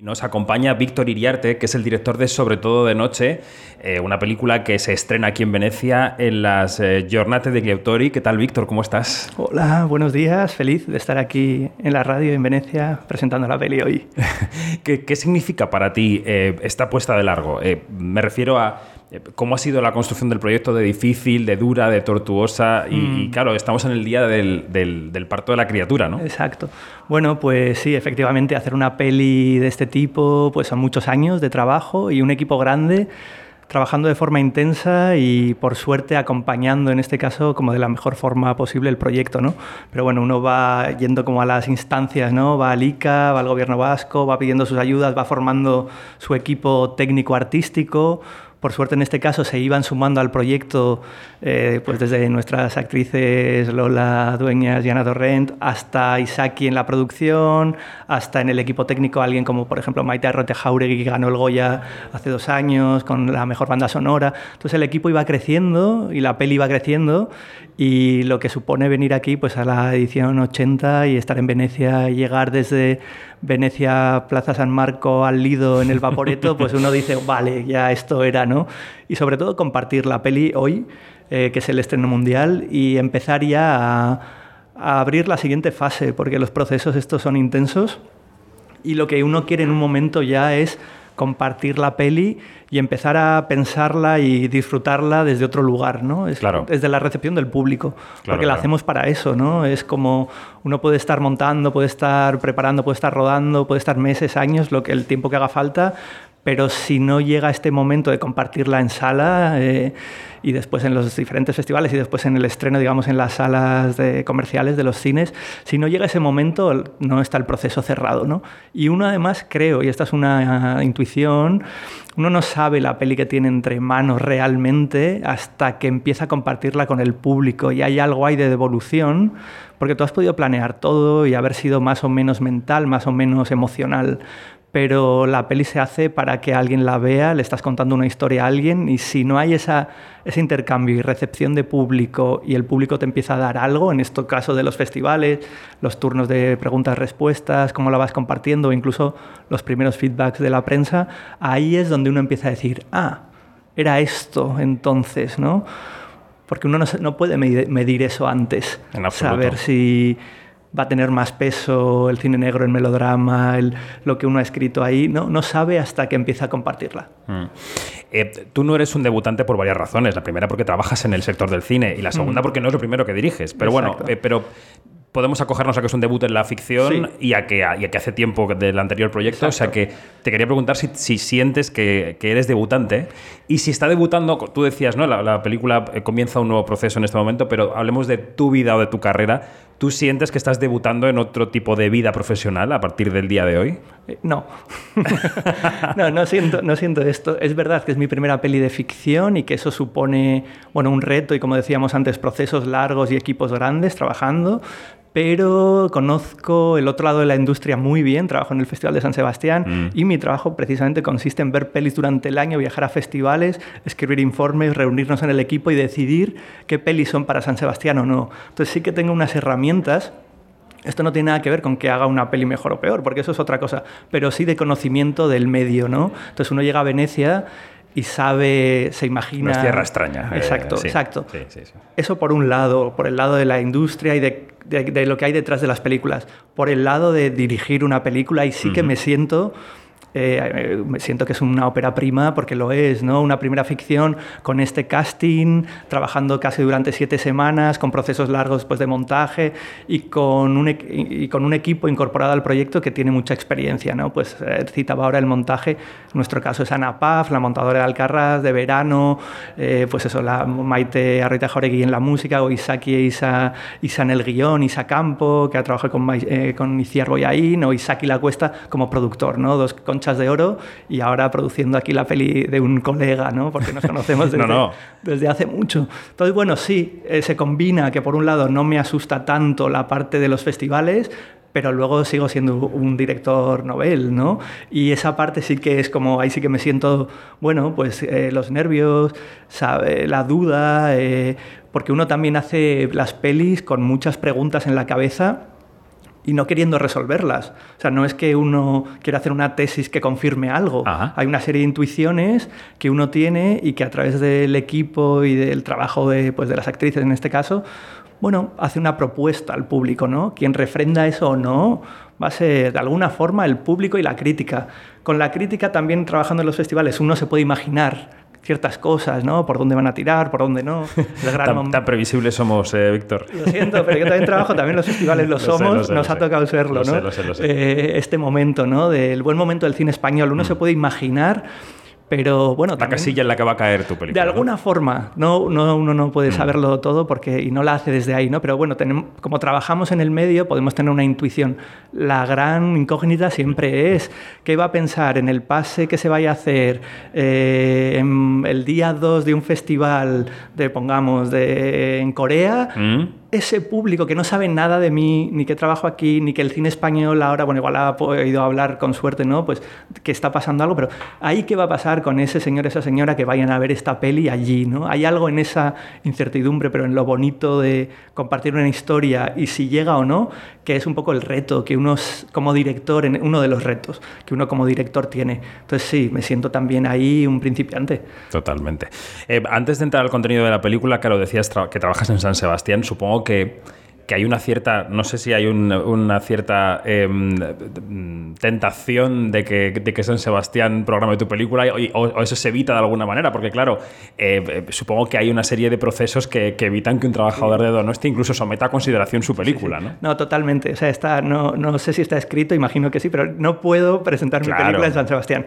Nos acompaña Víctor Iriarte, que es el director de Sobre todo de Noche, eh, una película que se estrena aquí en Venecia en las eh, Giornate de Autori. ¿Qué tal, Víctor? ¿Cómo estás? Hola, buenos días. Feliz de estar aquí en la radio en Venecia presentando la peli hoy. ¿Qué, significa para ti eh, esta puesta de largo? me refiero a ¿Cómo ha sido la construcción del proyecto de difícil, de dura, de tortuosa? Y, mm. claro, estamos en el día del, del, parto de la criatura, ¿no? Exacto. Bueno, pues sí, efectivamente, hacer una peli de este tipo, pues son muchos años de trabajo y un equipo grande trabajando de forma intensa y por suerte acompañando en este caso como de la mejor forma posible el proyecto, ¿no? Pero bueno, uno va yendo como a las instancias, ¿no? Va al ICA, va al gobierno vasco, va pidiendo sus ayudas, va formando su equipo técnico artístico, por suerte en este caso se iban sumando al proyecto eh, pues desde nuestras actrices Lola Dueñas y Ana Torrent hasta Isaki en la producción, hasta en el equipo técnico alguien como por ejemplo Maite Arrote Jauregui que ganó el Goya hace dos años con la mejor banda sonora. Entonces el equipo iba creciendo y la peli iba creciendo y lo que supone venir aquí pues a la edición 80 y estar en Venecia y llegar desde Venecia, Plaza San Marco al Lido en el Vaporeto, pues uno dice, vale, ya esto era, ¿no? Y sobre todo compartir la peli hoy, eh, que es el estreno mundial, y empezar ya a, a abrir la siguiente fase, porque los procesos estos son intensos y lo que uno quiere en un momento ya es compartir la peli y empezar a pensarla y disfrutarla desde otro lugar, ¿no? Es, claro. Desde la recepción del público, porque la hacemos para eso, ¿no? Es como uno puede estar montando, puede estar preparando, puede estar rodando, puede estar meses, años, lo que el tiempo que haga falta, pero si no llega este momento de compartirla en sala eh, y después en los diferentes festivales y después en el estreno, digamos, en las salas de comerciales de los cines, si no llega ese momento, no está el proceso cerrado, ¿no? Y uno además creo, y esta es una intuición, uno no sabe la peli que tiene entre manos realmente hasta que empieza a compartirla con el público y hay algo ahí de devolución, porque tú has podido planear todo y haber sido más o menos mental, más o menos emocional, pero la peli se hace para que alguien la vea, le estás contando una historia a alguien y si no hay esa, ese intercambio y recepción de público y el público te empieza a dar algo, en este caso de los festivales, los turnos de preguntas-respuestas, cómo la vas compartiendo, incluso los primeros feedbacks de la prensa, ahí es donde uno empieza a decir, ah, era esto entonces, ¿no? Porque uno no, puede medir, eso antes, saber si va a tener más peso el cine negro, el melodrama, el, lo que uno ha escrito ahí, no, no sabe hasta que empieza a compartirla. Mm. Eh, tú no eres un debutante por varias razones. La primera porque trabajas en el sector del cine y la segunda mm. porque no es lo primero que diriges. Pero bueno, eh, pero podemos acogernos a que es un debut en la ficción y, a que, que hace tiempo del anterior proyecto. O sea que te quería preguntar si, sientes que, eres debutante y si está debutando, tú decías, ¿no? La, película eh, comienza un nuevo proceso en este momento, pero hablemos de tu vida o de tu carrera. ¿Tú sientes que estás debutando en otro tipo de vida profesional a partir del día de hoy? Eh, no. no, no siento, no siento esto. Es verdad que es mi primera peli de ficción y que eso supone bueno, un reto y, como decíamos antes, procesos largos y equipos grandes trabajando, pero conozco el otro lado de la industria muy bien, trabajo en el Festival de San Sebastián mm. y mi trabajo precisamente consiste en ver pelis durante el año, viajar a festivales, escribir informes, reunirnos en el equipo y decidir qué pelis son para San Sebastián o no. Entonces sí que tengo unas herramientas esto no tiene nada que ver con que haga una peli mejor o peor, porque eso es otra cosa, pero sí de conocimiento del medio, ¿no? Entonces uno llega a Venecia y sabe, se imagina... Una tierra extraña. Eh, exacto, exacto. Eso por un lado, por el lado de la industria y de, de, lo que hay detrás de las películas. Por el lado de dirigir una película y sí que me siento eh, siento que es una ópera prima porque lo es, ¿no? Una primera ficción con este casting, trabajando casi durante siete semanas, con procesos largos pues, de montaje y con, un, y con un equipo incorporado al proyecto que tiene mucha experiencia, ¿no? Pues eh, citaba ahora el montaje, en nuestro caso es Ana Paz, la montadora de Alcarraz, de Verano, eh, pues eso, la Maite Arrieta Joregui en la música, o Isaki Isa, Isa en el guion, Isa Campo, que ha trabajado con, con Iciar Boyaín, o Isaki La Cuesta como productor, ¿no? Dos, con de oro y ahora produciendo aquí la peli de un colega, ¿no? Porque nos conocemos desde, desde hace mucho. Entonces, bueno, sí, eh, se combina que por un lado no me asusta tanto la parte de los festivales, pero luego sigo siendo un director novel, ¿no? Y esa parte sí que es como, ahí sí que me siento, bueno, pues eh, los nervios, sabe, la duda, eh, porque uno también hace las pelis con muchas preguntas en la cabeza y no queriendo resolverlas. O sea, no es que uno quiera hacer una tesis que confirme algo. Hay una serie de intuiciones que uno tiene y que a través del equipo y del trabajo de, pues, de las actrices en este caso, bueno, hace una propuesta al público, ¿no? Quien refrenda eso o no va a ser de alguna forma el público y la crítica. Con la crítica también trabajando en los festivales uno se puede imaginar ciertas cosas, ¿no? Por dónde van a tirar, por dónde no. tan, tan, previsibles somos, eh, Víctor. Lo siento, pero yo también trabajo, también los festivales lo, somos, nos ha tocado serlo, ¿no? Eh, este momento, ¿no? Del buen momento del cine español, uno se mm. puede imaginar pero bueno, la casilla en la que va a caer tu película. De alguna forma, no, no, uno no puede mm. saberlo todo porque y no la hace desde ahí, ¿no? Pero bueno, tenemos, como trabajamos en el medio, podemos tener una intuición. La gran incógnita siempre es qué va a pensar en el pase que se vaya a hacer eh, en el día 2 de un festival de, pongamos, de, en Corea. Mm ese público que no sabe nada de mí, ni que trabajo aquí, ni que el cine español ahora, bueno, igual ha podido hablar con suerte, ¿no? Pues que está pasando algo, pero ahí qué va a pasar con ese señor, esa señora que vayan a ver esta peli allí, ¿no? Hay algo en esa incertidumbre, pero en lo bonito de compartir una historia y si llega o no, que es un poco el reto que uno como director, uno de los retos que uno como director tiene. Entonces sí, me siento también ahí un principiante. Totalmente. Eh, antes de entrar al contenido de la película, claro, decías que trabajas en San Sebastián, supongo que, hay una cierta, no sé si hay una cierta em, tentación de que, de que San Sebastián programe tu película o, eso se evita de alguna manera, porque claro, eh, eh, supongo que hay una serie de procesos que, evitan que un trabajador de Donosti incluso someta a consideración su película, ¿no? No, totalmente. O sea, está, no, no sé si está escrito, imagino que sí, pero no puedo presentar mi película en San Sebastián.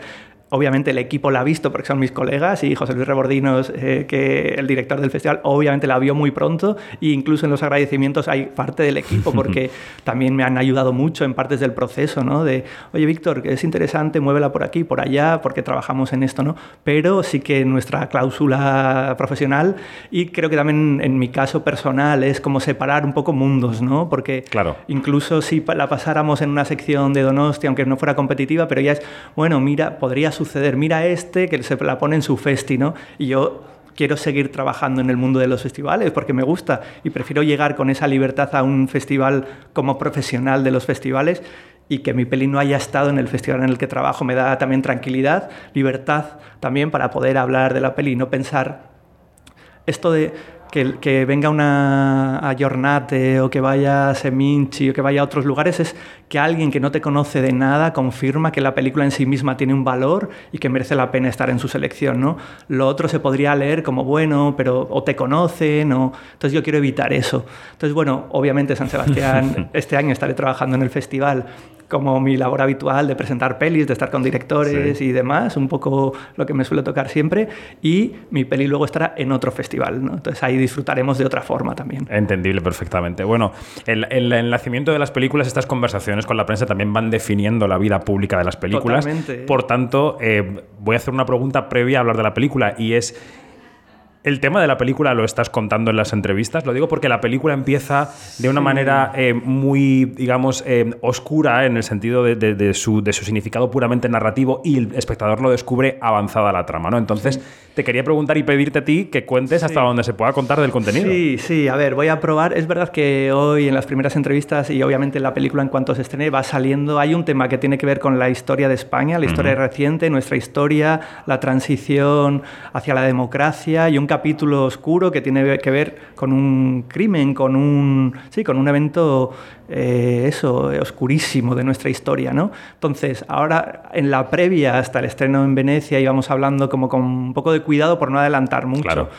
Obviamente el equipo la ha visto porque son mis colegas y José Luis Rebordinos, eh, que el director del festival, obviamente la vio muy pronto e incluso en los agradecimientos hay parte del equipo porque también me han ayudado mucho en partes del proceso, ¿no? De, oye Víctor, es interesante, muévela por aquí, por allá, porque trabajamos en esto, ¿no? Pero sí que nuestra cláusula profesional y creo que también en mi caso personal es como separar un poco mundos, ¿no? Porque claro. incluso si la pasáramos en una sección de Donosti, aunque no fuera competitiva, pero ya es, bueno, mira, podría suceder? Mira este que se la pone en su festi, ¿no? Y yo quiero seguir trabajando en el mundo de los festivales porque me gusta y prefiero llegar con esa libertad a un festival como profesional de los festivales y que mi peli no haya estado en el festival en el que trabajo me da también tranquilidad, libertad también para poder hablar de la peli y no pensar esto de que, venga una a Jornate o que vaya a Seminci o que vaya a otros lugares es que alguien que no te conoce de nada confirma que la película en sí misma tiene un valor y que merece la pena estar en su selección. ¿no? Lo otro se podría leer como bueno, pero o te conocen, o... entonces yo quiero evitar eso. Entonces, bueno, obviamente San Sebastián, este año estaré trabajando en el festival como mi labor habitual de presentar pelis, de estar con directores y demás, un poco lo que me suele tocar siempre, y mi peli luego estará en otro festival, ¿no? entonces ahí disfrutaremos de otra forma también. Entendible perfectamente. Bueno, el, el, nacimiento de las películas, estas conversaciones con la prensa también van definiendo la vida pública de las películas. Totalmente. Por tanto, eh, voy a hacer una pregunta previa a hablar de la película y es el tema de la película lo estás contando en las entrevistas. Lo digo porque la película empieza de una manera eh, muy, digamos, eh, oscura en el sentido de, su, significado puramente narrativo y el espectador lo descubre avanzada la trama, ¿no? Entonces, te quería preguntar y pedirte a ti que cuentes hasta donde se pueda contar del contenido. Sí, sí, a ver, voy a probar. Es verdad que hoy en las primeras entrevistas y obviamente en la película en cuanto se estrene va saliendo, hay un tema que tiene que ver con la historia de España, la historia reciente, nuestra historia, la transición hacia la democracia y un capítulo oscuro que tiene que ver con un crimen, con un, sí, con un evento eh, eso, oscurísimo de nuestra historia. ¿no? Entonces, ahora en la previa hasta el estreno en Venecia íbamos hablando como con un poco de cuidado por no adelantar mucho. Claro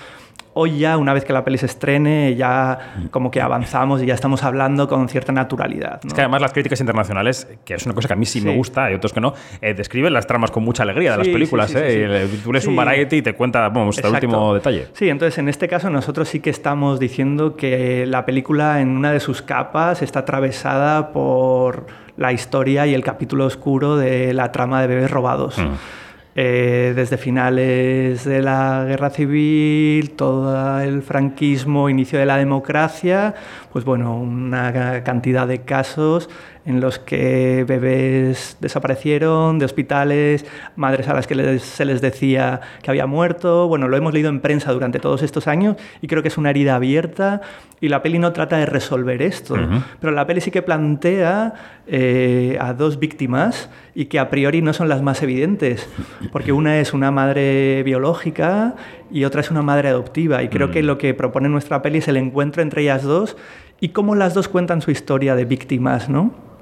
hoy ya, una vez que la peli se estrene, ya como que avanzamos y ya estamos hablando con cierta naturalidad. Es que además las críticas internacionales, que es una cosa que a mí sí, me gusta y otros que no, eh, describen las tramas con mucha alegría de las películas. ¿eh? Tú lees un variety y te cuenta, vamos, hasta el último detalle. Sí, entonces en este caso nosotros sí que estamos diciendo que la película en una de sus capas está atravesada por la historia y el capítulo oscuro de la trama de bebés robados. Mm. Eh, desde finales de la guerra civil, todo el franquismo, inicio de la democracia, pues bueno, una cantidad de casos en los que bebés desaparecieron de hospitales, madres a las que se les decía que había muerto. Bueno, lo hemos leído en prensa durante todos estos años y creo que es una herida abierta y la peli no trata de resolver esto, pero la peli sí que plantea eh, a dos víctimas y que a priori no son las más evidentes, porque una es una madre biológica y otra es una madre adoptiva y creo que lo que propone nuestra peli es el encuentro entre ellas dos y cómo las dos cuentan su historia de víctimas, ¿no?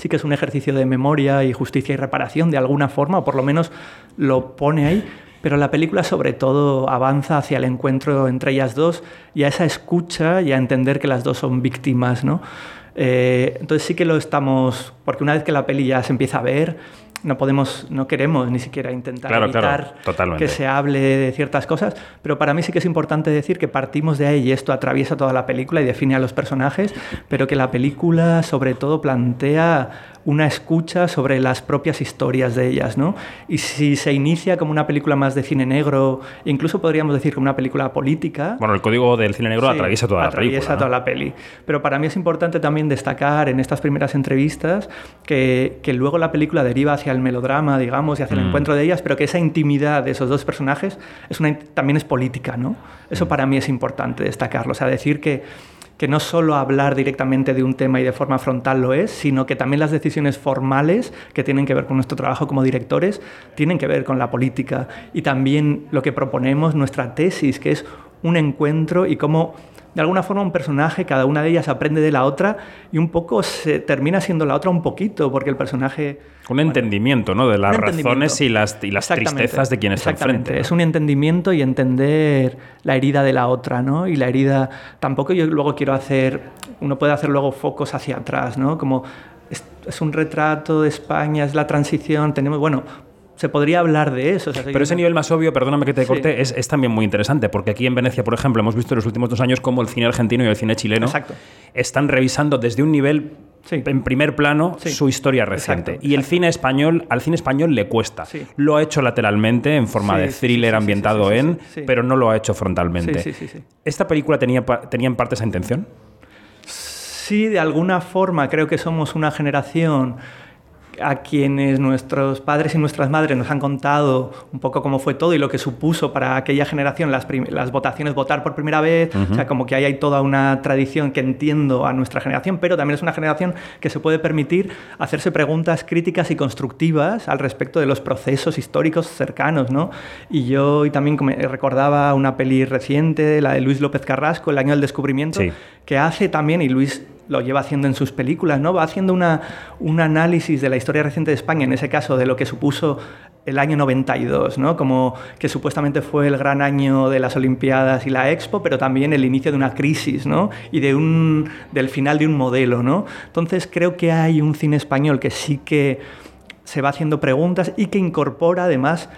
Sí que es un ejercicio de memoria y justicia y reparación de alguna forma, o por lo menos lo pone ahí, pero la película sobre todo avanza hacia el encuentro entre ellas dos y a esa escucha y a entender que las dos son víctimas, ¿no? Eh, entonces sí que lo estamos, porque una vez que la peli ya se empieza a ver, no podemos, no queremos ni siquiera intentar evitar que se hable de ciertas cosas, pero para mí sí que es importante decir que partimos de ahí y esto atraviesa toda la película y define a los personajes, pero que la película sobre todo plantea una escucha sobre las propias historias de ellas, ¿no? Y si se inicia como una película más de cine negro, incluso podríamos decir como una película política. Bueno, el código del cine negro atraviesa toda la película. Atraviesa toda la peli. Pero para mí es importante también destacar en estas primeras entrevistas que, que luego la película deriva hacia el melodrama, digamos, y hacia el mm. encuentro de ellas, pero que esa intimidad de esos dos personajes es una, también es política, ¿no? Eso mm. para mí es importante destacarlo. O sea, decir que que no solo hablar directamente de un tema y de forma frontal lo es, sino que también las decisiones formales que tienen que ver con nuestro trabajo como directores tienen que ver con la política y también lo que proponemos, nuestra tesis, que es un encuentro y cómo de alguna forma un personaje, cada una de ellas aprende de la otra y un poco se termina siendo la otra un poquito, porque el personaje... Un entendimiento, ¿no? De las razones y las, y las tristezas de quien está enfrente. Es un entendimiento y entender la herida de la otra, ¿no? Y la herida... Tampoco yo luego quiero hacer... Uno puede hacer luego focos hacia atrás, ¿no? Como es, es un retrato de España, es la transición, tenemos... Bueno, se podría hablar de eso. Pero ese nivel más obvio, perdóname que te corte, es, también muy interesante, porque aquí en Venecia, por ejemplo, hemos visto en los últimos dos años cómo el cine argentino y el cine chileno están revisando desde un nivel en primer plano su historia reciente. y el cine español, al cine español le cuesta. Lo ha hecho lateralmente, en forma de thriller ambientado en, pero no lo ha hecho frontalmente. ¿Esta película tenía, tenía en parte esa intención? Sí, de alguna forma creo que somos una generación a quienes nuestros padres y nuestras madres nos han contado un poco cómo fue todo y lo que supuso para aquella generación las, las votaciones, votar por primera vez, o sea, como que ahí hay toda una tradición que entiendo a nuestra generación, pero también es una generación que se puede permitir hacerse preguntas críticas y constructivas al respecto de los procesos históricos cercanos, ¿no? Y yo hoy también recordaba una peli reciente, la de Luis López Carrasco, El año del descubrimiento, que hace también, y Luis lo lleva haciendo en sus películas, ¿no? Va haciendo una, un análisis de la historia reciente de España, en ese caso de lo que supuso el año 92, ¿no? Como que supuestamente fue el gran año de las Olimpiadas y la Expo, pero también el inicio de una crisis, ¿no? Y de un, del final de un modelo, ¿no? Entonces creo que hay un cine español que sí que se va haciendo preguntas y que incorpora además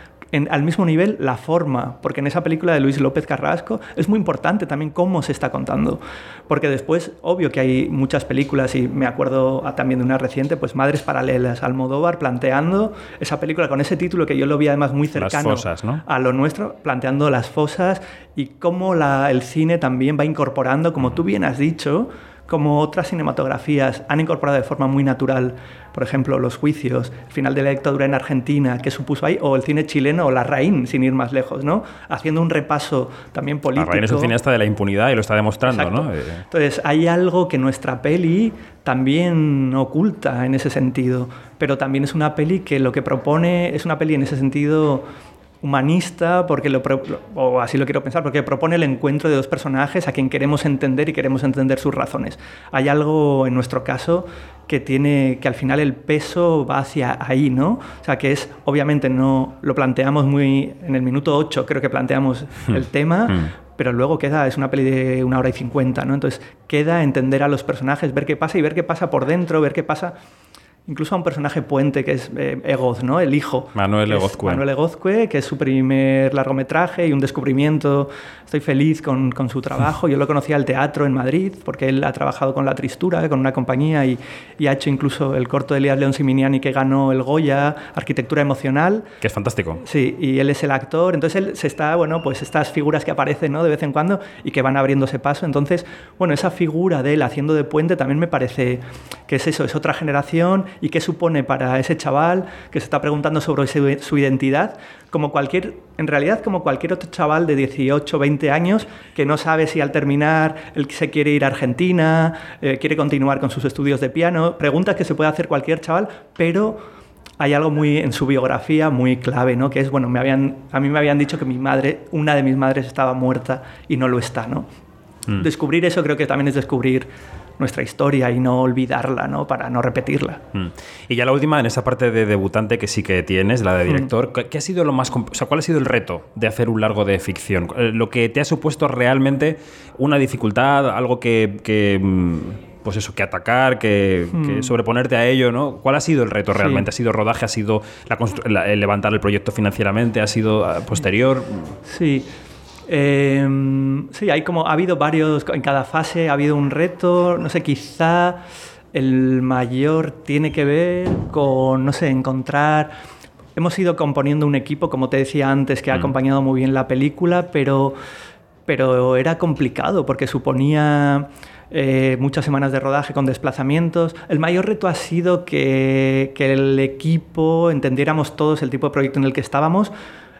al mismo nivel la forma, porque en esa película de Luis López Carrasco es muy importante también cómo se está contando, porque después, obvio que hay muchas películas y me acuerdo también de una reciente, pues Madres Paralelas, Almodóvar planteando esa película con ese título que yo lo vi además muy cercano a lo nuestro, planteando las fosas y cómo la, el cine también va incorporando, como tú bien has dicho, como otras cinematografías han incorporado de forma muy natural, por ejemplo, los juicios, el final de la dictadura en Argentina, que supuso ahí, o el cine chileno o La Raín, sin ir más lejos, ¿no? Haciendo un repaso también político. La Raín es un cineasta de la impunidad y lo está demostrando, ¿no? Eh, Entonces, hay algo que nuestra peli también oculta en ese sentido, pero también es una peli que lo que propone es una peli en ese sentido humanista, porque lo, o así lo quiero pensar, porque propone el encuentro de dos personajes a quien queremos entender y queremos entender sus razones. Hay algo en nuestro caso que tiene que al final el peso va hacia ahí, ¿no? O sea, que es obviamente no lo planteamos muy en el minuto 8, creo que planteamos hmm. el tema, hmm. pero luego queda es una peli de una hora y cincuenta, ¿no? Entonces, queda entender a los personajes, ver qué pasa y ver qué pasa por dentro, ver qué pasa incluso a un personaje puente que es eh, Egoz, ¿no? El hijo. Manuel Egozcue. Manuel Egozcue, que es su primer largometraje y un descubrimiento. Estoy feliz con, con su trabajo. Yo lo conocí al teatro en Madrid porque él ha trabajado con La Tristura, con una compañía y, y ha hecho incluso el corto de Elías León Siminiani que ganó el Goya, Arquitectura Emocional. Que es fantástico. Sí, y él es el actor. Entonces él se está, bueno, pues estas figuras que aparecen, ¿no? De vez en cuando y que van abriéndose paso. Entonces, bueno, esa figura de él haciendo de puente también me parece que es eso, es otra generación y qué supone para ese chaval que se está preguntando sobre su, identidad, como cualquier, en realidad como cualquier otro chaval de 18, 20 años que no sabe si al terminar él se quiere ir a Argentina, eh, quiere continuar con sus estudios de piano, preguntas que se puede hacer cualquier chaval, pero hay algo muy en su biografía muy clave, ¿no? Que es, bueno, me habían, a mí me habían dicho que mi madre, una de mis madres estaba muerta y no lo está, ¿no? Mm. Descubrir eso creo que también es descubrir nuestra historia y no olvidarla, ¿no? Para no repetirla. Mm. Y ya la última, en esa parte de debutante que sí que tienes, la de director, mm. ¿qué ha sido lo más... O sea, ¿cuál ha sido el reto de hacer un largo de ficción? Eh, lo que te ha supuesto realmente una dificultad, algo que... Mm, pues eso, que atacar, que, sobreponerte a ello, ¿no? ¿Cuál ha sido el reto realmente? ¿Ha sido rodaje? ¿Ha sido el levantar el proyecto financieramente? ¿Ha sido ah, posterior? Sí. Em, sí, hay como, ha habido varios, en cada fase ha habido un reto, no sé, quizá el mayor tiene que ver con, no sé, encontrar... Hemos ido componiendo un equipo, como te decía antes, que ha mm. acompañado muy bien la película, pero, pero era complicado porque suponía... Eh, muchas semanas de rodaje con desplazamientos. El mayor reto ha sido que, que, el equipo entendiéramos todos el tipo de proyecto en el que estábamos,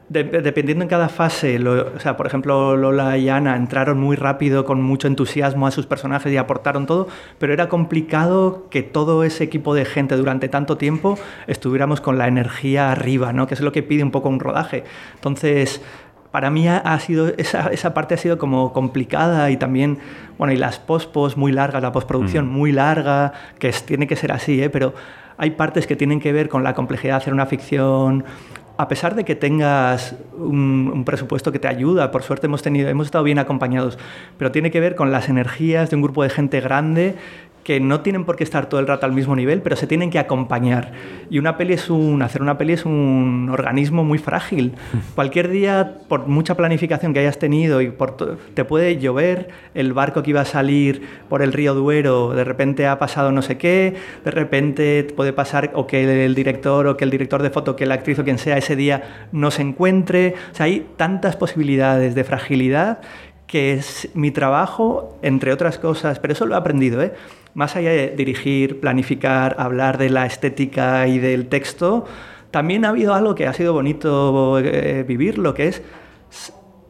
dependiendo en cada fase, o sea, por ejemplo, Lola y Ana entraron muy rápido, con mucho entusiasmo a sus personajes y aportaron todo, pero era complicado que todo ese equipo de gente durante tanto tiempo estuviéramos con la energía arriba, ¿no? que es lo que pide un poco un rodaje. Entonces, para mí ha sido, esa, esa, parte ha sido como complicada y también, bueno, y las post-post muy largas, la postproducción mm. muy larga, que tiene que ser así, ¿eh? pero hay partes que tienen que ver con la complejidad de hacer una ficción a pesar de que tengas un, presupuesto que te ayuda, por suerte hemos, tenido, hemos estado bien acompañados, pero tiene que ver con las energías de un grupo de gente grande que no tienen por qué estar todo el rato al mismo nivel, pero se tienen que acompañar. Y una peli es un, hacer una peli es un organismo muy frágil. Cualquier día, por mucha planificación que hayas tenido y por te puede llover, el barco que iba a salir por el río Duero, de repente ha pasado no sé qué, de repente puede pasar o que el director o que el director de foto, que la actriz o quien sea ese día no se encuentre. O sea, hay tantas posibilidades de fragilidad que es mi trabajo, entre otras cosas, pero eso lo he aprendido, ¿eh? más allá de dirigir, planificar, hablar de la estética y del texto, también ha habido algo que ha sido bonito eh, vivir, lo que es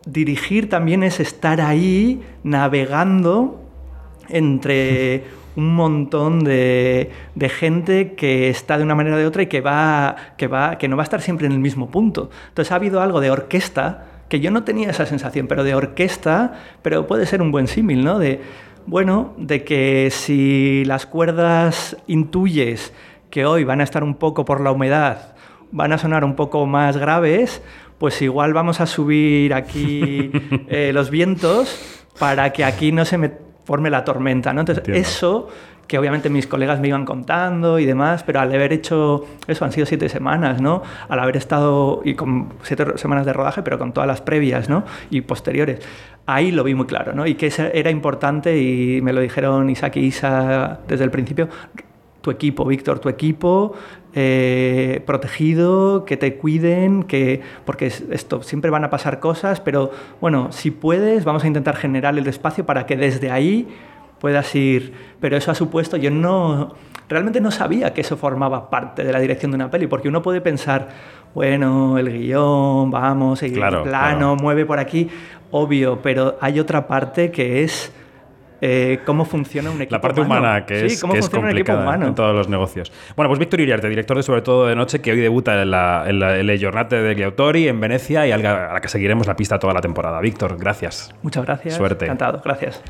dirigir también es estar ahí navegando entre un montón de, gente que está de una manera o de otra y que, va, que, va, que no va a estar siempre en el mismo punto. Entonces ha habido algo de orquesta, que yo no tenía esa sensación, pero de orquesta, pero puede ser un buen símil, ¿no? De, bueno, de que si las cuerdas intuyes que hoy van a estar un poco por la humedad, van a sonar un poco más graves, pues igual vamos a subir aquí eh, los vientos para que aquí no se me forme la tormenta. ¿no? Entonces, eso que obviamente mis colegas me iban contando y demás, pero al haber hecho eso, han sido siete semanas, ¿no? Al haber estado, y con siete semanas de rodaje, pero con todas las previas, ¿no? Y posteriores. Ahí lo vi muy claro, ¿no? Y que era importante, y me lo dijeron Isaac y Isa desde el principio, tu equipo, Víctor, tu equipo eh, protegido, que te cuiden, que porque esto siempre van a pasar cosas, pero bueno, si puedes, vamos a intentar generar el espacio para que desde ahí puedas ir. Pero eso ha supuesto, yo no, realmente no sabía que eso formaba parte de la dirección de una peli, porque uno puede pensar, bueno, el guion, vamos, el plano, mueve por aquí, obvio, pero hay otra parte que es eh, cómo funciona un equipo La parte humana, que es, que es complicada en todos los negocios. Bueno, pues Víctor Iriarte, director de Sobre todo de Noche, que hoy debuta en, la, en, la, el Giornate de Ghiautori en Venecia y a la que seguiremos la pista toda la temporada. Víctor, gracias. Muchas gracias. Suerte. Encantado, gracias.